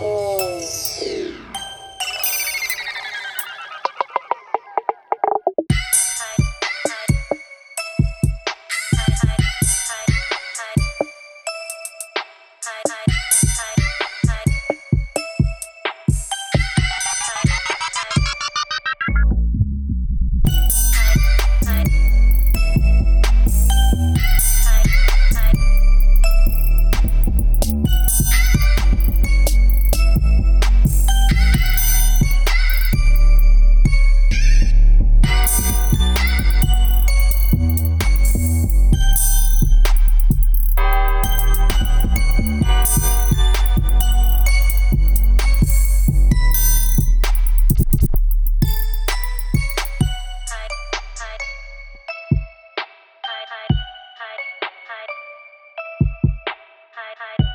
Oh. hide, hide.